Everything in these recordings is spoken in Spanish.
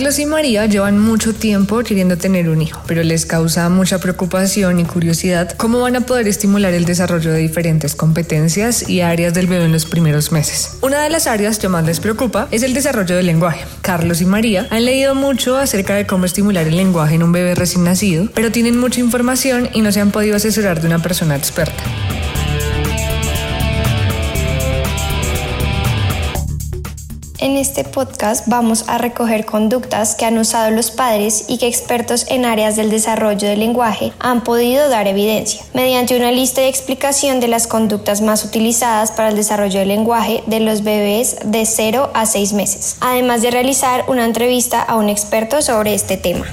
Carlos y María llevan mucho tiempo queriendo tener un hijo, pero les causa mucha preocupación y curiosidad cómo van a poder estimular el desarrollo de diferentes competencias y áreas del bebé en los primeros meses. Una de las áreas que más les preocupa es el desarrollo del lenguaje. Carlos y María han leído mucho acerca de cómo estimular el lenguaje en un bebé recién nacido, pero tienen mucha información y no se han podido asesorar de una persona experta. En este podcast vamos a recoger conductas que han usado los padres y que expertos en áreas del desarrollo del lenguaje han podido dar evidencia, mediante una lista de explicación de las conductas más utilizadas para el desarrollo del lenguaje de los bebés de 0 a 6 meses, además de realizar una entrevista a un experto sobre este tema.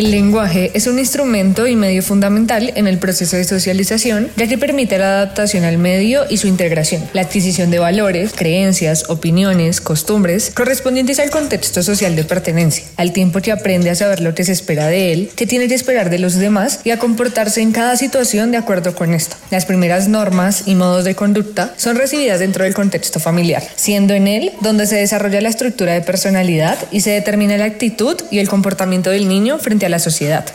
El lenguaje es un instrumento y medio fundamental en el proceso de socialización, ya que permite la adaptación al medio y su integración, la adquisición de valores, creencias, opiniones, costumbres correspondientes al contexto social de pertenencia, al tiempo que aprende a saber lo que se espera de él, que tiene que esperar de los demás y a comportarse en cada situación de acuerdo con esto. Las primeras normas y modos de conducta son recibidas dentro del contexto familiar, siendo en él donde se desarrolla la estructura de personalidad y se determina la actitud y el comportamiento del niño frente a la sociedad.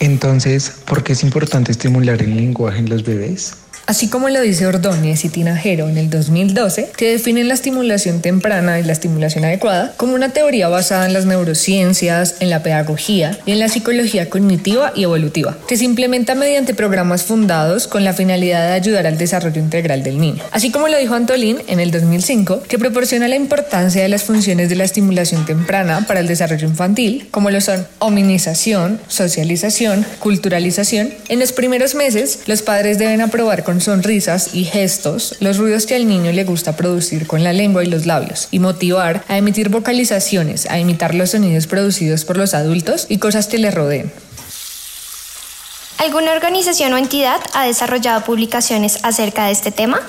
Entonces, ¿por qué es importante estimular el lenguaje en los bebés? Así como lo dice Ordóñez y Tinajero en el 2012, que definen la estimulación temprana y la estimulación adecuada como una teoría basada en las neurociencias, en la pedagogía y en la psicología cognitiva y evolutiva, que se implementa mediante programas fundados con la finalidad de ayudar al desarrollo integral del niño. Así como lo dijo Antolín en el 2005, que proporciona la importancia de las funciones de la estimulación temprana para el desarrollo infantil, como lo son hominización, socialización, culturalización. En los primeros meses, los padres deben aprobar con sonrisas y gestos los ruidos que al niño le gusta producir con la lengua y los labios y motivar a emitir vocalizaciones, a imitar los sonidos producidos por los adultos y cosas que le rodeen. ¿Alguna organización o entidad ha desarrollado publicaciones acerca de este tema?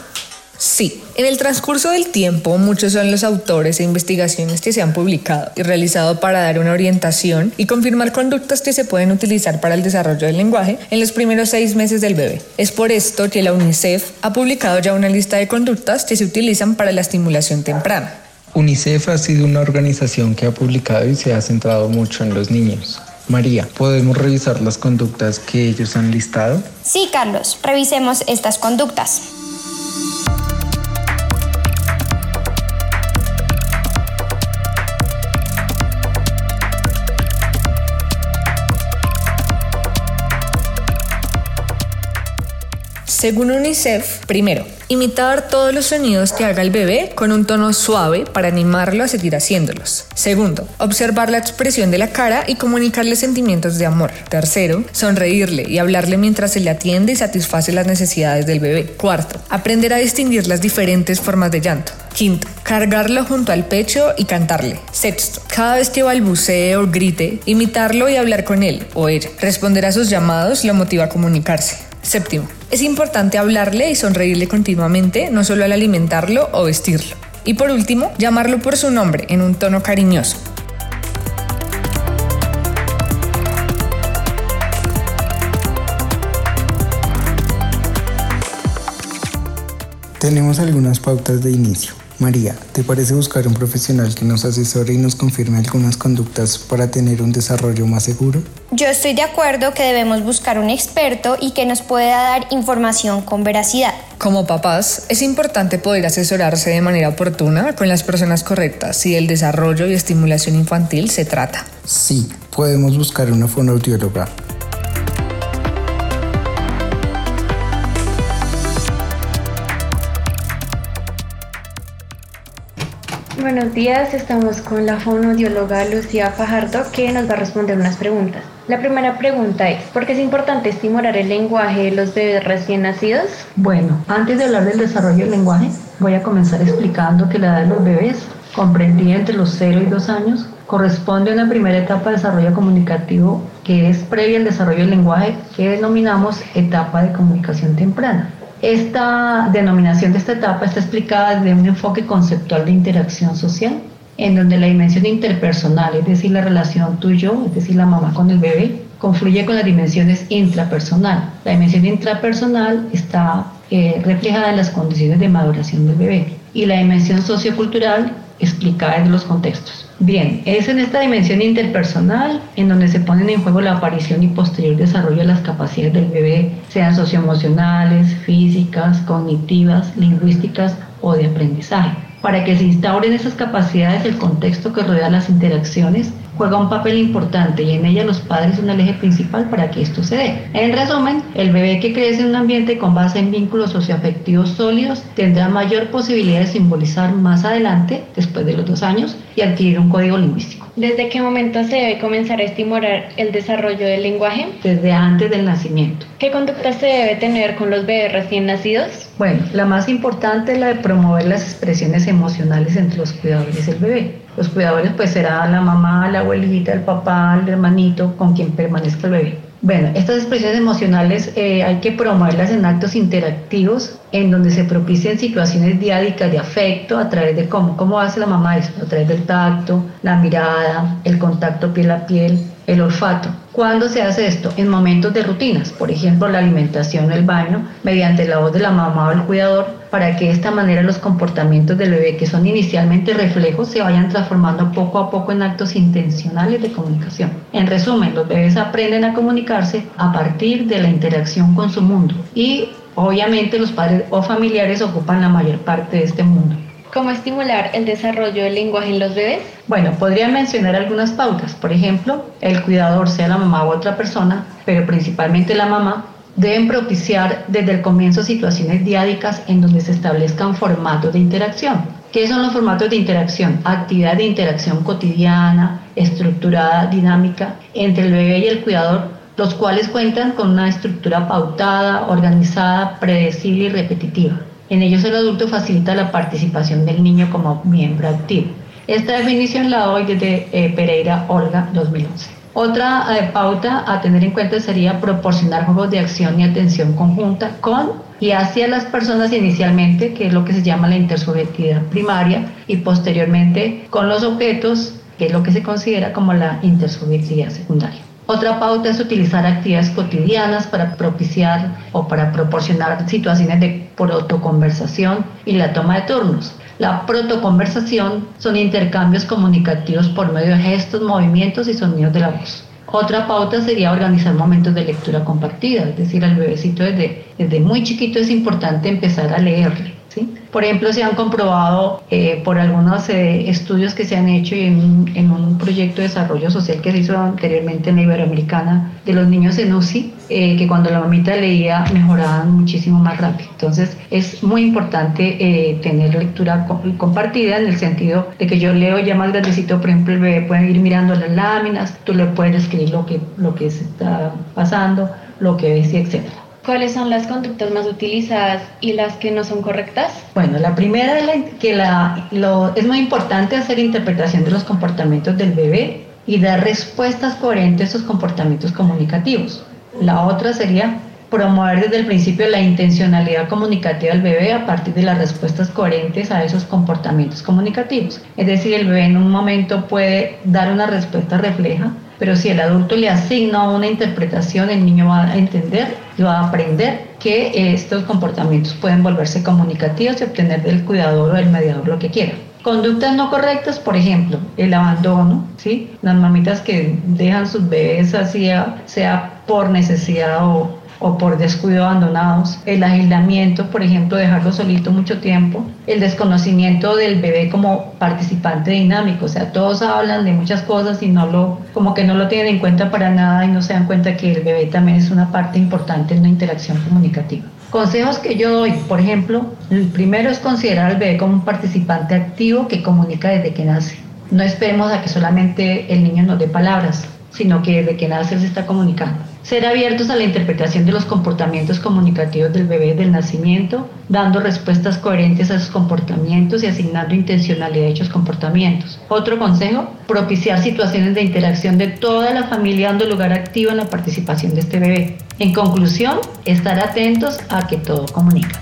Sí, en el transcurso del tiempo muchos son los autores e investigaciones que se han publicado y realizado para dar una orientación y confirmar conductas que se pueden utilizar para el desarrollo del lenguaje en los primeros seis meses del bebé. Es por esto que la UNICEF ha publicado ya una lista de conductas que se utilizan para la estimulación temprana. UNICEF ha sido una organización que ha publicado y se ha centrado mucho en los niños. María, ¿podemos revisar las conductas que ellos han listado? Sí, Carlos, revisemos estas conductas. Según UNICEF, primero, imitar todos los sonidos que haga el bebé con un tono suave para animarlo a seguir haciéndolos. Segundo, observar la expresión de la cara y comunicarle sentimientos de amor. Tercero, sonreírle y hablarle mientras se le atiende y satisface las necesidades del bebé. Cuarto, aprender a distinguir las diferentes formas de llanto. Quinto, cargarlo junto al pecho y cantarle. Sexto, cada vez que balbucee o grite, imitarlo y hablar con él o ella. Responder a sus llamados lo motiva a comunicarse. Séptimo, es importante hablarle y sonreírle continuamente, no solo al alimentarlo o vestirlo. Y por último, llamarlo por su nombre en un tono cariñoso. Tenemos algunas pautas de inicio. María, ¿te parece buscar un profesional que nos asesore y nos confirme algunas conductas para tener un desarrollo más seguro? Yo estoy de acuerdo que debemos buscar un experto y que nos pueda dar información con veracidad. Como papás, es importante poder asesorarse de manera oportuna con las personas correctas si el desarrollo y estimulación infantil se trata. Sí, podemos buscar una fonoaudióloga. Buenos días, estamos con la fonoaudióloga Lucía Fajardo que nos va a responder unas preguntas. La primera pregunta es, ¿por qué es importante estimular el lenguaje de los bebés recién nacidos? Bueno, antes de hablar del desarrollo del lenguaje, voy a comenzar explicando que la edad de los bebés, comprendida entre los 0 y 2 años, corresponde a una primera etapa de desarrollo comunicativo que es previa al desarrollo del lenguaje que denominamos etapa de comunicación temprana. Esta denominación de esta etapa está explicada desde un enfoque conceptual de interacción social, en donde la dimensión interpersonal, es decir, la relación tuyo, es decir, la mamá con el bebé, confluye con las dimensiones intrapersonal. La dimensión intrapersonal está eh, reflejada en las condiciones de maduración del bebé y la dimensión sociocultural explicada en los contextos. Bien, es en esta dimensión interpersonal en donde se ponen en juego la aparición y posterior desarrollo de las capacidades del bebé, sean socioemocionales, físicas, cognitivas, lingüísticas o de aprendizaje. Para que se instauren esas capacidades, el contexto que rodea las interacciones juega un papel importante y en ella los padres son el eje principal para que esto se dé. En resumen, el bebé que crece en un ambiente con base en vínculos socioafectivos sólidos tendrá mayor posibilidad de simbolizar más adelante, después de los dos años, y adquirir un código lingüístico. ¿Desde qué momento se debe comenzar a estimular el desarrollo del lenguaje? Desde antes del nacimiento. ¿Qué conducta se debe tener con los bebés recién nacidos? Bueno, la más importante es la de promover las expresiones emocionales entre los cuidadores del bebé. Los cuidadores pues será la mamá, la abuelita, el papá, el hermanito con quien permanezca el bebé. Bueno, estas expresiones emocionales eh, hay que promoverlas en actos interactivos en donde se propicien situaciones diádicas de afecto a través de cómo, cómo hace la mamá esto, a través del tacto, la mirada, el contacto piel a piel, el olfato. ¿Cuándo se hace esto? En momentos de rutinas, por ejemplo, la alimentación el baño, mediante la voz de la mamá o el cuidador, para que de esta manera los comportamientos del bebé, que son inicialmente reflejos, se vayan transformando poco a poco en actos intencionales de comunicación. En resumen, los bebés aprenden a comunicarse a partir de la interacción con su mundo y obviamente los padres o familiares ocupan la mayor parte de este mundo. ¿Cómo estimular el desarrollo del lenguaje en los bebés? Bueno, podría mencionar algunas pautas. Por ejemplo, el cuidador, sea la mamá u otra persona, pero principalmente la mamá, deben propiciar desde el comienzo situaciones diádicas en donde se establezcan formatos de interacción. ¿Qué son los formatos de interacción? Actividad de interacción cotidiana, estructurada, dinámica, entre el bebé y el cuidador, los cuales cuentan con una estructura pautada, organizada, predecible y repetitiva. En ellos el adulto facilita la participación del niño como miembro activo. Esta definición la doy desde eh, Pereira Olga 2011. Otra eh, pauta a tener en cuenta sería proporcionar juegos de acción y atención conjunta con y hacia las personas inicialmente, que es lo que se llama la intersubjetividad primaria, y posteriormente con los objetos, que es lo que se considera como la intersubjetividad secundaria. Otra pauta es utilizar actividades cotidianas para propiciar o para proporcionar situaciones de protoconversación y la toma de turnos. La protoconversación son intercambios comunicativos por medio de gestos, movimientos y sonidos de la voz. Otra pauta sería organizar momentos de lectura compartida, es decir, al bebecito desde, desde muy chiquito es importante empezar a leerle por ejemplo, se han comprobado eh, por algunos eh, estudios que se han hecho en, un proyecto de desarrollo social que se hizo anteriormente en la Iberoamericana de los niños en UCI, eh, que cuando la mamita leía mejoraban muchísimo más rápido. Entonces, es muy importante tener lectura compartida en el sentido de que yo leo ya más grandecito, por ejemplo, el bebé puede ir mirando las láminas, tú le puedes escribir lo que, lo que se está pasando, lo que ves y etcétera. ¿Cuáles son las conductas más utilizadas y las que no son correctas? Bueno, la primera es que la, es muy importante hacer interpretación de los comportamientos del bebé y dar respuestas coherentes a esos comportamientos comunicativos. La otra sería promover desde el principio la intencionalidad comunicativa del bebé a partir de las respuestas coherentes a esos comportamientos comunicativos. Es decir, el bebé en un momento puede dar una respuesta refleja pero si el adulto le asigna una interpretación, el niño va a entender y va a aprender que estos comportamientos pueden volverse comunicativos y obtener del cuidador o del mediador lo que quiera. Conductas no correctas, por ejemplo, el abandono, ¿sí? Las mamitas que dejan sus bebés así, sea por necesidad o o por descuido abandonados, el aislamiento, por ejemplo, dejarlo solito mucho tiempo, el desconocimiento del bebé como participante dinámico, o sea, todos hablan de muchas cosas y no lo, como que no lo tienen en cuenta para nada y no se dan cuenta que el bebé también es una parte importante en la interacción comunicativa. Consejos que yo doy, por ejemplo, el primero es considerar al bebé como un participante activo que comunica desde que nace. No esperemos a que solamente el niño nos dé palabras, sino que desde que nace se está comunicando. Ser abiertos a la interpretación de los comportamientos comunicativos del bebé del nacimiento, dando respuestas coherentes a sus comportamientos y asignando intencionalidad a dichos comportamientos. Otro consejo, propiciar situaciones de interacción de toda la familia dando lugar activo en la participación de este bebé. En conclusión, estar atentos a que todo comunica.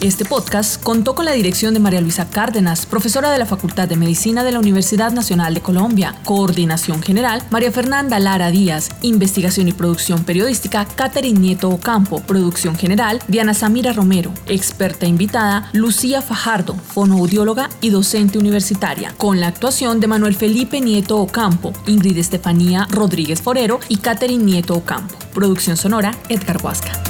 Este podcast contó con la dirección de María Luisa Cárdenas, profesora de la Facultad de Medicina de la Universidad Nacional de Colombia, coordinación general, María Fernanda Lara Díaz, investigación y producción periodística, Catherine Nieto Ocampo, producción general, Diana Samira Romero, experta invitada, Lucía Fajardo, fonoaudióloga y docente universitaria, con la actuación de Manuel Felipe Nieto Ocampo, Ingrid Estefanía Rodríguez Forero y Catherine Nieto Ocampo. Producción sonora, Edgar Huasca.